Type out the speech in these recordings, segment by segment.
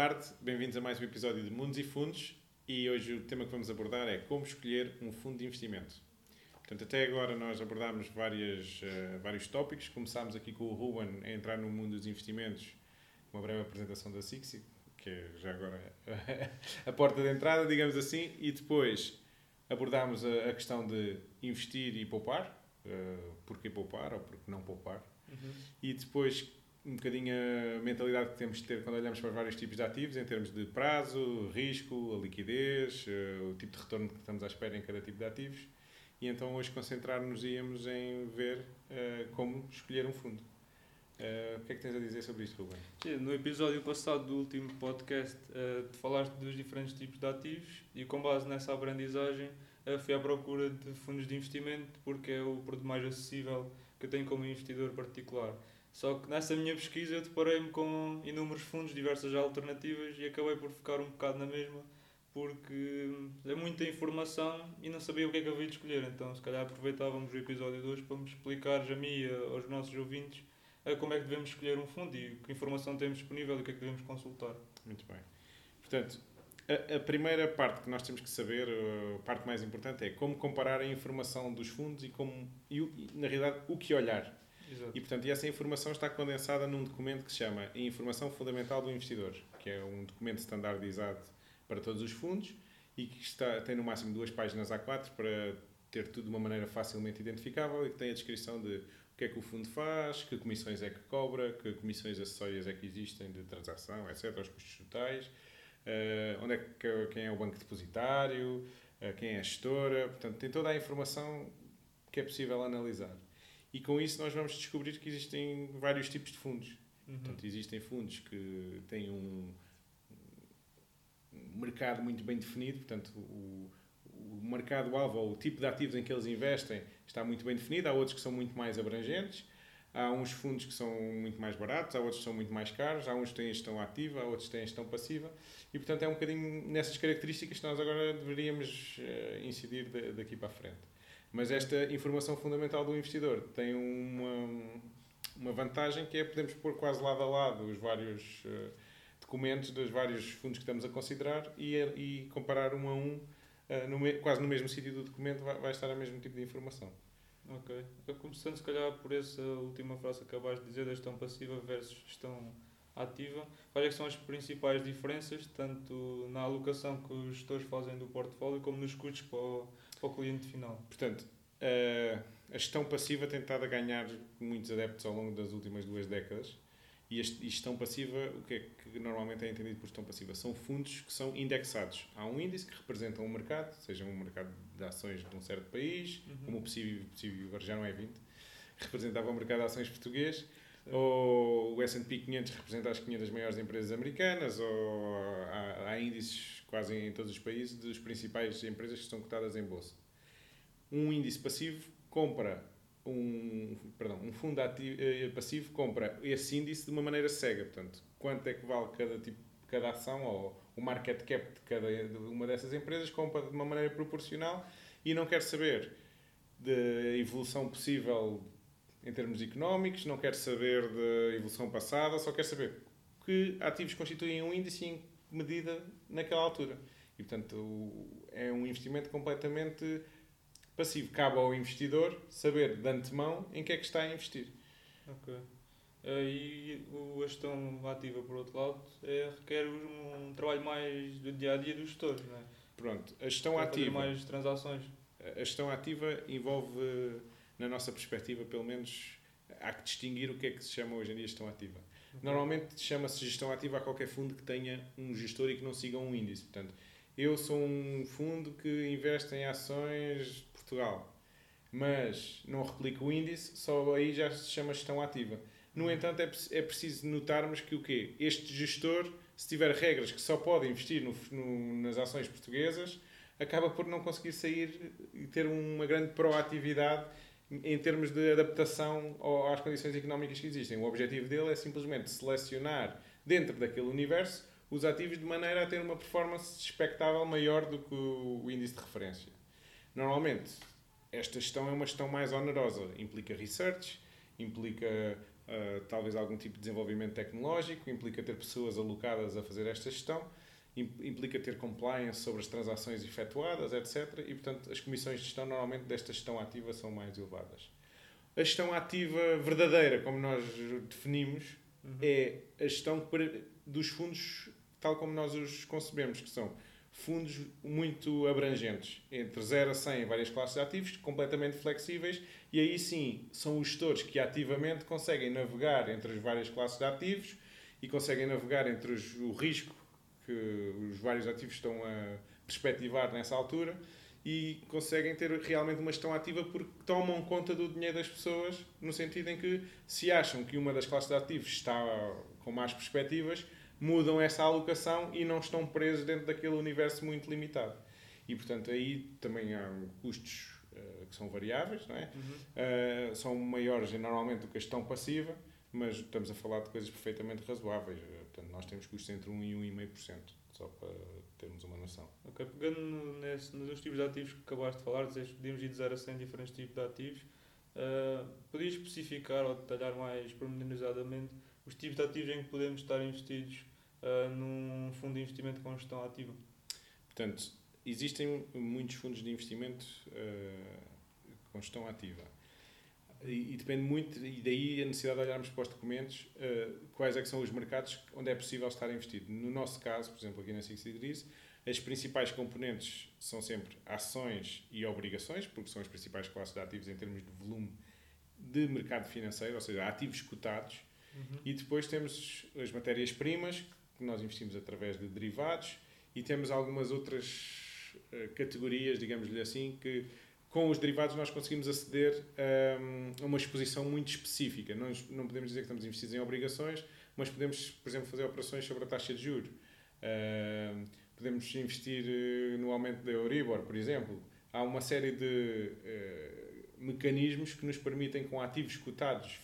tarde, bem-vindos a mais um episódio de Mundos e Fundos e hoje o tema que vamos abordar é como escolher um fundo de investimento. Portanto, até agora nós abordámos várias, uh, vários tópicos. Começámos aqui com o Ruben a entrar no mundo dos investimentos, uma breve apresentação da Sixi, que é já agora a porta de entrada, digamos assim, e depois abordámos a, a questão de investir e poupar, uh, porquê poupar ou porquê não poupar, uhum. e depois um bocadinho a mentalidade que temos de ter quando olhamos para vários tipos de ativos, em termos de prazo, risco, a liquidez, uh, o tipo de retorno que estamos à espera em cada tipo de ativos. E então hoje concentrar-nos íamos em ver uh, como escolher um fundo. Uh, o que é que tens a dizer sobre isto, Ruben? No episódio passado do último podcast, te falaste dos diferentes tipos de ativos e com base nessa aprendizagem fui à procura de fundos de investimento porque é o produto mais acessível que eu tenho como investidor particular. Só que nessa minha pesquisa eu deparei-me com inúmeros fundos, diversas alternativas e acabei por ficar um bocado na mesma porque é muita informação e não sabia o que é que havia de escolher. Então, se calhar aproveitávamos o episódio de hoje para me explicar a mim e aos nossos ouvintes como é que devemos escolher um fundo e que informação temos disponível e o que é que devemos consultar. Muito bem. Portanto, a, a, primeira parte que nós temos que saber, a parte mais importante, é como comparar a informação dos fundos e, como, e, na realidade, o que olhar. Exato. E, portanto, essa informação está condensada num documento que se chama Informação Fundamental do Investidor, que é um documento standardizado para todos os fundos e que está, tem no máximo duas páginas A4 para ter tudo de uma maneira facilmente identificável e que tem a descrição de o que é que o fundo faz, que comissões é que cobra, que comissões acessórias é que existem de transação, etc., os custos totais, uh, onde é que, quem é o banco depositário, uh, quem é a gestora, portanto, tem toda a informação que é possível analisar. E com isso nós vamos descobrir que existem vários tipos de fundos. Uhum. Portanto, existem fundos que têm um mercado muito bem definido, portanto, o, o mercado-alvo ou o tipo de ativos em que eles investem está muito bem definido, há outros que são muito mais abrangentes, há uns fundos que são muito mais baratos, há outros que são muito mais caros, há uns que têm gestão ativa, há outros que têm gestão passiva, e portanto é um bocadinho nessas características que nós agora deveríamos uh, incidir de, daqui para a frente. Mas esta informação fundamental do investidor tem uma, uma vantagem que é podemos pôr quase lado a lado os vários. Uh, documentos dos vários fundos que estamos a considerar e, e comparar um a um, no, quase no mesmo sítio do documento, vai, vai estar o mesmo tipo de informação. Ok. Começando, se calhar, por essa última frase que acabaste de dizer, da gestão passiva versus gestão ativa, quais é são as principais diferenças, tanto na alocação que os gestores fazem do portfólio, como nos custos para o, para o cliente final? Portanto, uh, a gestão passiva tem estado a ganhar muitos adeptos ao longo das últimas duas décadas e a gestão passiva, o que é que normalmente é entendido por gestão passiva? São fundos que são indexados. Há um índice que representa um mercado, seja um mercado de ações de um certo país, uhum. como o possível, possível, agora já não é 20, representava o mercado de ações português, ou o S&P 500 representa as 500 maiores empresas americanas, ou há, há índices quase em todos os países das principais empresas que estão cotadas em bolsa. Um índice passivo compra um, perdão, um fundo ativo, eh, passivo compra esse índice de uma maneira cega. Portanto, quanto é que vale cada, tipo, cada ação ou o market cap de cada uma dessas empresas, compra de uma maneira proporcional e não quer saber da evolução possível em termos económicos, não quer saber da evolução passada, só quer saber que ativos constituem um índice em medida naquela altura. E, portanto, é um investimento completamente passivo. Cabe ao investidor saber de antemão em que é que está a investir. Ok. Uh, e a gestão ativa, por outro lado, é, requer um trabalho mais do dia a dia dos gestores, não é? Pronto, a gestão Para ativa. mais transações. A gestão ativa envolve, na nossa perspectiva, pelo menos, há que distinguir o que é que se chama hoje em dia gestão ativa. Normalmente chama-se gestão ativa a qualquer fundo que tenha um gestor e que não siga um índice. Portanto, eu sou um fundo que investe em ações Portugal, mas não replica o índice, só aí já se chama gestão ativa. No uhum. entanto, é, é preciso notarmos que o quê? Este gestor, se tiver regras que só pode investir no, no, nas ações portuguesas, acaba por não conseguir sair e ter uma grande proatividade em termos de adaptação às condições económicas que existem. O objetivo dele é simplesmente selecionar dentro daquele universo os ativos de maneira a ter uma performance expectável maior do que o índice de referência. Normalmente, esta gestão é uma gestão mais onerosa. Implica research, implica uh, talvez algum tipo de desenvolvimento tecnológico, implica ter pessoas alocadas a fazer esta gestão, implica ter compliance sobre as transações efetuadas, etc. E, portanto, as comissões de gestão, normalmente, desta gestão ativa são mais elevadas. A gestão ativa verdadeira, como nós definimos, uhum. é a gestão dos fundos tal como nós os concebemos, que são fundos muito abrangentes, entre 0 a 100 em várias classes de ativos, completamente flexíveis, e aí sim são os gestores que ativamente conseguem navegar entre as várias classes de ativos e conseguem navegar entre os, o risco que os vários ativos estão a perspectivar nessa altura e conseguem ter realmente uma gestão ativa porque tomam conta do dinheiro das pessoas, no sentido em que se acham que uma das classes de ativos está com más perspectivas, mudam essa alocação e não estão presos dentro daquele universo muito limitado. E, portanto, aí também há custos uh, que são variáveis, não é? Uhum. Uh, são maiores normalmente do que a gestão passiva, mas estamos a falar de coisas perfeitamente razoáveis. Portanto, nós temos custos entre 1 e 1,5%, só para termos uma noção. Ok, pegando nesse, nos tipos de ativos que acabaste de falar, dizeste que podíamos ir de 0 a 100 diferentes tipos de ativos, uh, podias especificar ou detalhar mais pormenorizadamente os tipos de ativos em que podemos estar investidos uh, num fundo de investimento com gestão ativa? Portanto, existem muitos fundos de investimento uh, com gestão ativa. E, e, depende muito, e daí a necessidade de olharmos para os documentos, uh, quais é que são os mercados onde é possível estar investido. No nosso caso, por exemplo, aqui na Six Degrees, as principais componentes são sempre ações e obrigações, porque são as principais classes de ativos em termos de volume de mercado financeiro, ou seja, ativos cotados. Uhum. E depois temos as matérias-primas, que nós investimos através de derivados, e temos algumas outras uh, categorias, digamos-lhe assim, que com os derivados nós conseguimos aceder um, a uma exposição muito específica. Nós não podemos dizer que estamos investidos em obrigações, mas podemos, por exemplo, fazer operações sobre a taxa de juros. Uh, podemos investir eh, no aumento da Euribor, por exemplo. Há uma série de uh, mecanismos que nos permitem, com ativos cotados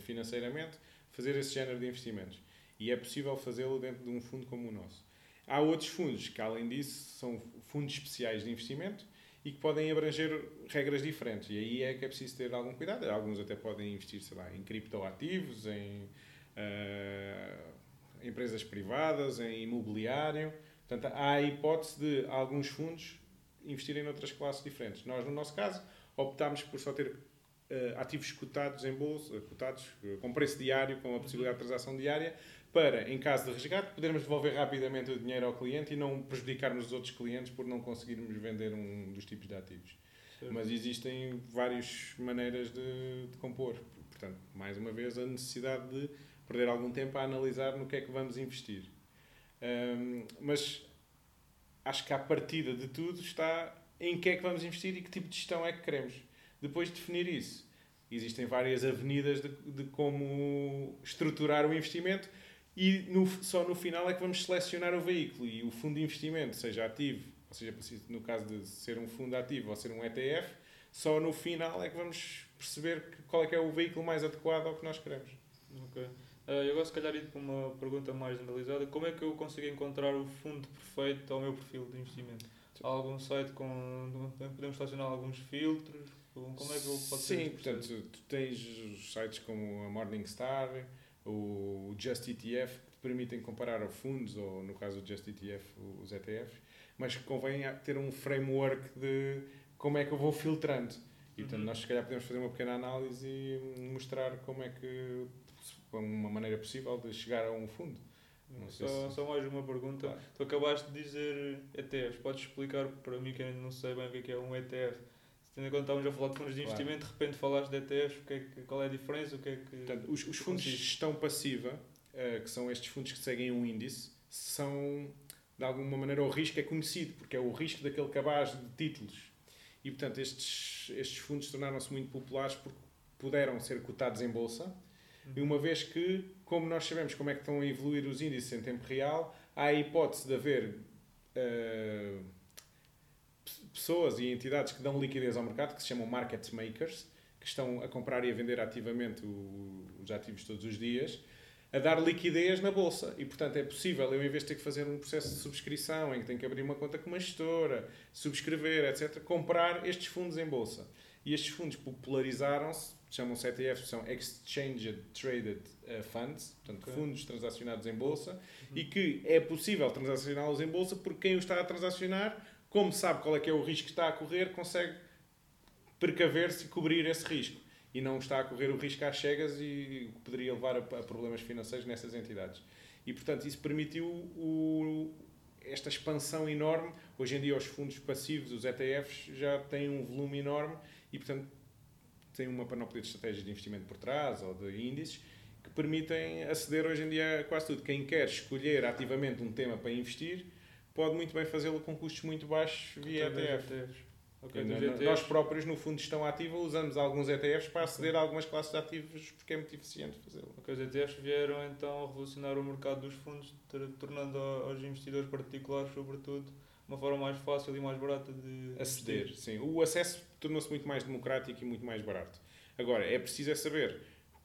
financeiramente, fazer esse género de investimentos. E é possível fazê-lo dentro de um fundo como o nosso. Há outros fundos que, além disso, são fundos especiais de investimento e que podem abranger regras diferentes. E aí é que é preciso ter algum cuidado. Alguns até podem investir, sei lá, em criptoativos, em uh, empresas privadas, em imobiliário. Portanto, há a hipótese de alguns fundos investirem noutras classes diferentes. Nós, no nosso caso, optámos por só ter uh, ativos cotados em bolsa, cotados uh, com preço diário, com a possibilidade de transação diária, para, em caso de resgate, podermos devolver rapidamente o dinheiro ao cliente e não prejudicarmos os outros clientes por não conseguirmos vender um dos tipos de ativos. Certo. Mas existem várias maneiras de, de, compor. Portanto, mais uma vez, a necessidade de perder algum tempo a analisar no que é que vamos investir. Um, mas acho que a partida de tudo está em que é que vamos investir e que tipo de gestão é que queremos. Depois de definir isso, existem várias avenidas de, de como estruturar o investimento e no, só no final é que vamos selecionar o veículo e o fundo de investimento, seja ativo, ou seja, no caso de ser um fundo ativo ou ser um ETF, só no final é que vamos perceber qual é que é o veículo mais adequado ao que nós queremos. Ok. Uh, eu gosto, se calhar, ir para uma pergunta mais generalizada. Como é que eu consigo encontrar o fundo perfeito ao meu perfil de investimento? Há algum site com. Podemos estacionar alguns filtros? Como é que eu posso Sim, portanto, tu tens sites como a Morningstar, o Just ETF, que te permitem comparar fundos, ou no caso do Just ETF, os ETFs, mas convém ter um framework de como é que eu vou filtrando. E portanto, uhum. nós se calhar podemos fazer uma pequena análise e mostrar como é que, uma maneira possível de chegar a um fundo. Só, se... só mais uma pergunta. Claro. Tu acabaste de dizer ETFs. Podes explicar para mim que ainda não sei bem o que é, é um ETF? Tendo em conta que estávamos a falar de fundos de investimento, claro. de repente falaste de ETFs, o que é que, qual é a diferença? O que é que, Portanto, os, os fundos de gestão passiva, uh, que são estes fundos que seguem um índice, são de alguma maneira o risco é conhecido, porque é o risco daquele cabaz de títulos. E portanto, estes, estes fundos tornaram-se muito populares porque puderam ser cotados em bolsa. Uhum. E uma vez que, como nós sabemos como é que estão a evoluir os índices em tempo real, há a hipótese de haver. Uh, pessoas e entidades que dão liquidez ao mercado, que se chamam market makers, que estão a comprar e a vender ativamente os ativos todos os dias, a dar liquidez na bolsa. E, portanto, é possível eu, em vez de ter que fazer um processo de subscrição, em que tenho que abrir uma conta com uma gestora, subscrever, etc., comprar estes fundos em bolsa. E estes fundos popularizaram-se, chamam-se ETFs, são Exchange Traded uh, Funds, portanto, Ok. fundos transacionados em bolsa, e que é possível transacioná-los em bolsa porque quem o está a transacionar, como sabe qual é que é o risco que está a correr, consegue precaver-se e cobrir esse risco. E não está a correr o risco às cegas e poderia levar a, problemas financeiros nessas entidades. E, portanto, isso permitiu o- esta expansão enorme. Hoje em dia, os fundos passivos, os ETFs, já têm um volume enorme e, portanto, têm uma panóplia de estratégias de investimento por trás ou de índices que permitem aceder hoje em dia a quase tudo. Quem quer escolher ativamente um tema para investir pode muito bem fazê-lo com custos muito baixos via ETF. ETFs. Ok, Nós- dos Nós próprios, no fundo de gestão ativa, usamos alguns ETFs para aceder a algumas classes de ativos porque é muito eficiente fazê-lo. Ok, os ETFs vieram então a revolucionar o mercado dos fundos, tornando aos investidores particulares, sobretudo, uma forma mais fácil e mais barata de Aceder, sim. O acesso tornou-se muito mais democrático e muito mais barato. Agora, é preciso é saber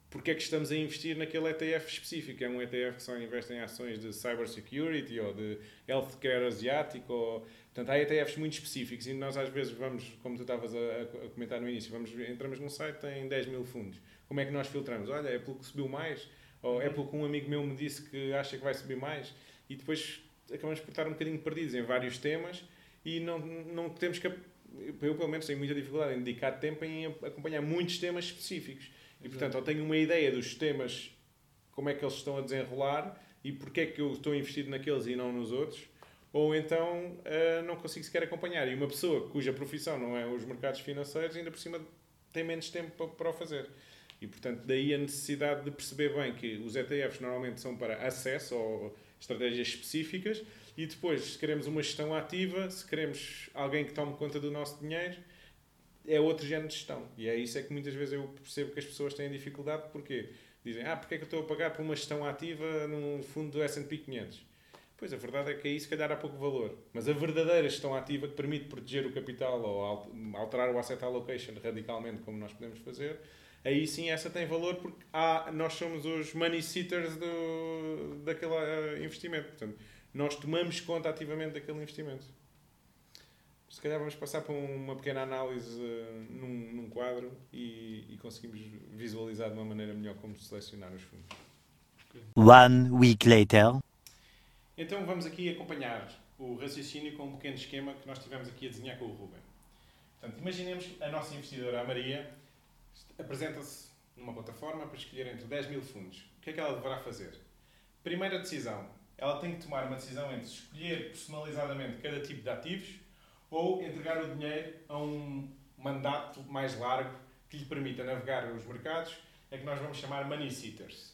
porque é que estamos a investir naquele ETF específico. É um ETF que só investe em ações de cybersecurity ou de healthcare asiático. Ou... Portanto, há ETFs muito específicos e nós às vezes vamos, como tu estavas a, a comentar no início, vamos, entramos num site tem 10 mil fundos. Como é que nós filtramos? Olha, é pelo que subiu mais? Ou é pelo que um amigo meu me disse que acha que vai subir mais? E depois acabamos por estar um bocadinho perdidos em vários temas e não, não temos que. Eu, pelo menos, tenho muita dificuldade em dedicar tempo em acompanhar muitos temas específicos. E, portanto, eu tenho uma ideia dos temas, como é que eles estão a desenrolar e porque é que eu estou investido naqueles e não nos outros, ou então ah, não consigo sequer acompanhar. E uma pessoa cuja profissão não é os mercados financeiros, ainda por cima tem menos tempo para, para o fazer. E, portanto, daí a necessidade de perceber bem que os ETFs normalmente são para acesso ou estratégias específicas e depois, se queremos uma gestão ativa, se queremos alguém que tome conta do nosso dinheiro, é outro género de gestão. E é isso é que muitas vezes eu percebo que as pessoas têm dificuldade, porque dizem, ah, porque é que eu estou a pagar por uma gestão ativa num fundo do S&P 500? Pois, a verdade é que aí se calhar há pouco valor. Mas a verdadeira gestão ativa que permite proteger o capital ou al- alterar o asset allocation radicalmente, como nós podemos fazer, aí sim essa tem valor porque há, nós somos os money sitters do, daquele eh, investimento. Portanto, nós tomamos conta ativamente daquele investimento. Se calhar vamos passar para uma pequena análise eh, num, num quadro e, e conseguimos visualizar de uma maneira melhor como selecionar os fundos. One week later. Então vamos aqui acompanhar o raciocínio com um pequeno esquema que nós tivemos aqui a desenhar com o Ruben. Portanto, imaginemos a nossa investidora, a Maria, apresenta-se numa plataforma para escolher entre 10 mil fundos. O que é que ela deverá fazer? Primeira decisão. Ela tem que tomar uma decisão entre escolher personalizadamente cada tipo de ativos ou entregar o dinheiro a um mandato mais largo que lhe permita navegar os mercados, é que nós vamos chamar money sitters.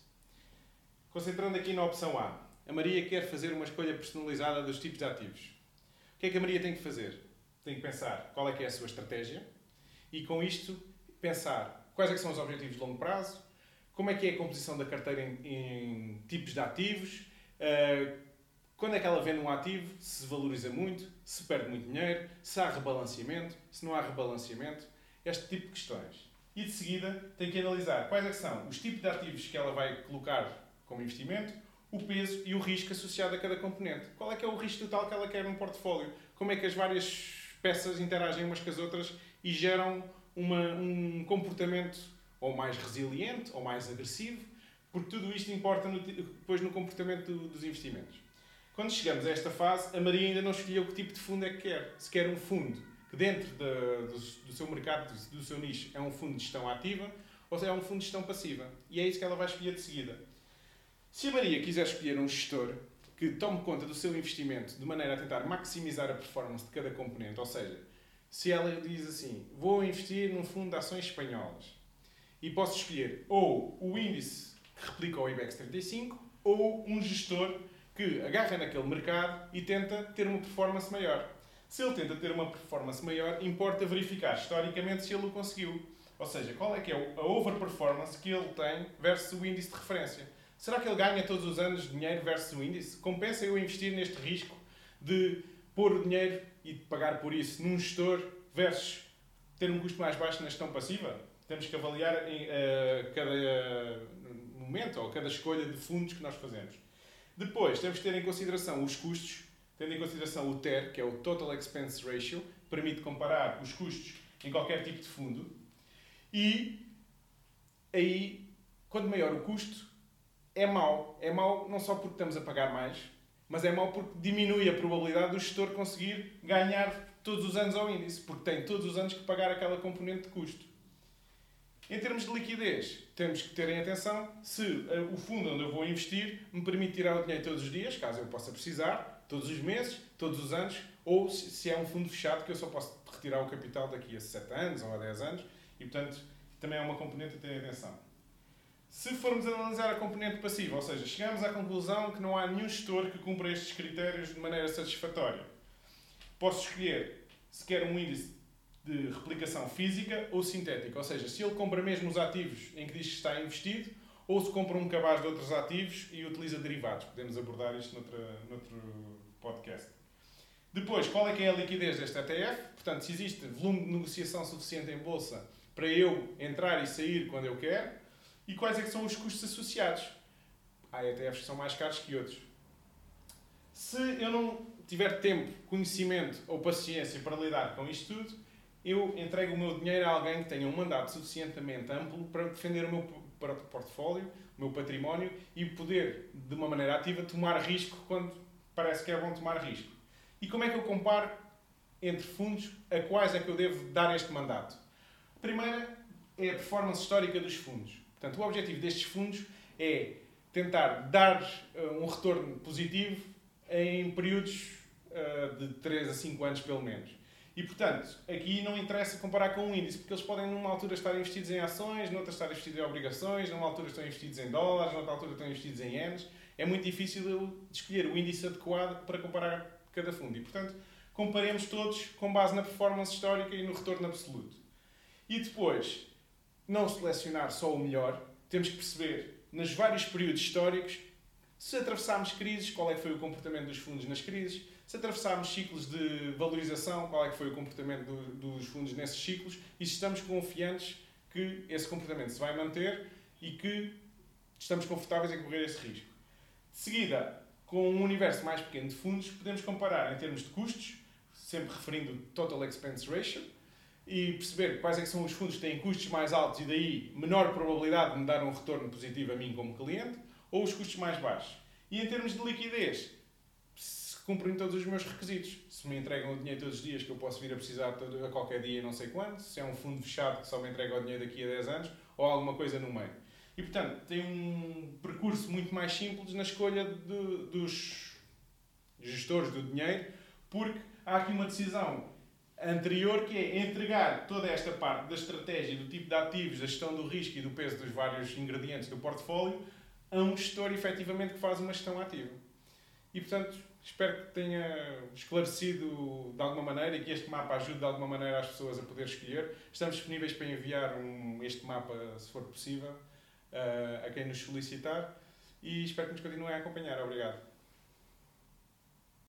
Concentrando aqui na opção A, a Maria quer fazer uma escolha personalizada dos tipos de ativos. O que é que a Maria tem que fazer? Tem que pensar qual é que é a sua estratégia e, com isto, pensar quais é são os objetivos de longo prazo, como é que é a composição da carteira em, em tipos de ativos, eh, quando é que ela vende um ativo, se valoriza muito, se perde muito dinheiro, se há rebalanceamento, se não há rebalanceamento, este tipo de questões. E de seguida tem que analisar quais é são os tipos de ativos que ela vai colocar como investimento, o peso e o risco associado a cada componente. Qual é que é o risco total que ela quer num portfólio? Como é que as várias peças interagem umas com as outras e geram uma- um comportamento ou mais resiliente ou mais agressivo? Porque tudo isto importa no depois no comportamento do- dos investimentos. Quando chegamos a esta fase, a Maria ainda não escolheu que tipo de fundo é que quer. Se quer um fundo que dentro do, do seu mercado, do, do seu nicho, é um fundo de gestão ativa ou se é um fundo de gestão passiva. E é isso que ela vai escolher de seguida. Se a Maria quiser escolher um gestor que tome conta do seu investimento de maneira a tentar maximizar a performance de cada componente, ou seja, se ela diz assim, vou investir num fundo de ações espanholas e posso escolher ou o índice replica o IBEX 35 ou um gestor que agarra naquele mercado e tenta ter uma performance maior. Se ele tenta ter uma performance maior, importa verificar historicamente se ele o conseguiu. Ou seja, qual é que é a overperformance que ele tem versus o índice de referência. Será que ele ganha todos os anos dinheiro versus o índice? Compensa eu investir neste risco de pôr o dinheiro e pagar por isso num gestor versus ter um custo mais baixo na gestão passiva? Temos que avaliar em eh, cada momento ou cada escolha de fundos que nós fazemos. Depois, temos que ter em consideração os custos, tendo em consideração o TER, que é o Total Expense Ratio, permite comparar os custos em qualquer tipo de fundo. E aí, quanto maior o custo, é mau. É mau não só porque estamos a pagar mais, mas é mau porque diminui a probabilidade do gestor conseguir ganhar todos os anos ao índice, porque tem todos os anos que pagar aquela componente de custo. Em termos de liquidez, temos que ter em atenção se eh, o fundo onde eu vou investir me permite tirar o dinheiro todos os dias, caso eu possa precisar, todos os meses, todos os anos, ou se é um fundo fechado que eu só posso retirar o capital daqui a 7 anos ou a 10 anos, e portanto também é uma componente a ter em atenção. Se formos analisar a componente passiva, ou seja, chegamos à conclusão que não há nenhum gestor que cumpra estes critérios de maneira satisfatória. Posso escolher se quer um índice de replicação física ou sintética, ou seja, se ele compra mesmo os ativos em que diz que está investido ou se compra um cabaz de outros ativos e utiliza derivados. Podemos abordar isto noutro, noutro podcast. Depois, qual é que é a liquidez deste ETF? Portanto, se existe volume de negociação suficiente em bolsa para eu entrar e sair quando eu quero e quais é que são os custos associados. Há ETFs que são mais caros que outros. Se eu não tiver tempo, conhecimento ou paciência para lidar com isto tudo, eu entrego o meu dinheiro a alguém que tenha um mandato suficientemente amplo para defender o meu portfólio, o meu património e poder, de uma maneira ativa, tomar risco quando parece que é bom tomar risco. E como é que eu comparo entre fundos a quais é que eu devo dar este mandato? A primeira é a performance histórica dos fundos. Portanto, o objetivo destes fundos é tentar dar uh, um retorno positivo em períodos uh, de 3 a 5 anos, pelo menos. E, portanto, aqui não interessa comparar com um índice, porque eles podem, numa altura, estar investidos em ações, noutra, estar investidos em obrigações, numa altura, estão investidos em dólares, noutra altura, estão investidos em ienes. É muito difícil escolher o índice adequado para comparar cada fundo. E, portanto, comparemos todos com base na performance histórica e no retorno absoluto. E depois, não selecionar só o melhor, temos que perceber, nos vários períodos históricos, se atravessarmos crises, qual é que foi o comportamento dos fundos nas crises, se atravessarmos ciclos de valorização, qual é que foi o comportamento do, dos fundos nesses ciclos e se estamos confiantes que esse comportamento se vai manter e que estamos confortáveis em correr esse risco. De seguida, com um universo mais pequeno de fundos, podemos comparar em termos de custos, sempre referindo Total Expense Ratio, e perceber quais é são os fundos que têm custos mais altos e daí menor probabilidade de me dar um retorno positivo a mim como cliente, ou os custos mais baixos. E em termos de liquidez, cumprem todos os meus requisitos. Se me entregam o dinheiro todos os dias, que eu posso vir a precisar a qualquer dia, não sei quando, se é um fundo fechado que só me entrega o dinheiro daqui a 10 anos, ou alguma coisa no meio. E portanto, tem um percurso muito mais simples na escolha de, dos gestores do dinheiro, porque há aqui uma decisão anterior, que é entregar toda esta parte da estratégia, do tipo de ativos, da gestão do risco e do peso dos vários ingredientes do portfólio a um gestor efetivamente que faz uma gestão ativa. E portanto, espero que tenha esclarecido de alguma maneira e que este mapa ajude de alguma maneira as pessoas a poder escolher. Estamos disponíveis para enviar um, este mapa, se for possível, uh, a quem nos solicitar e espero que nos continuem a acompanhar. Obrigado.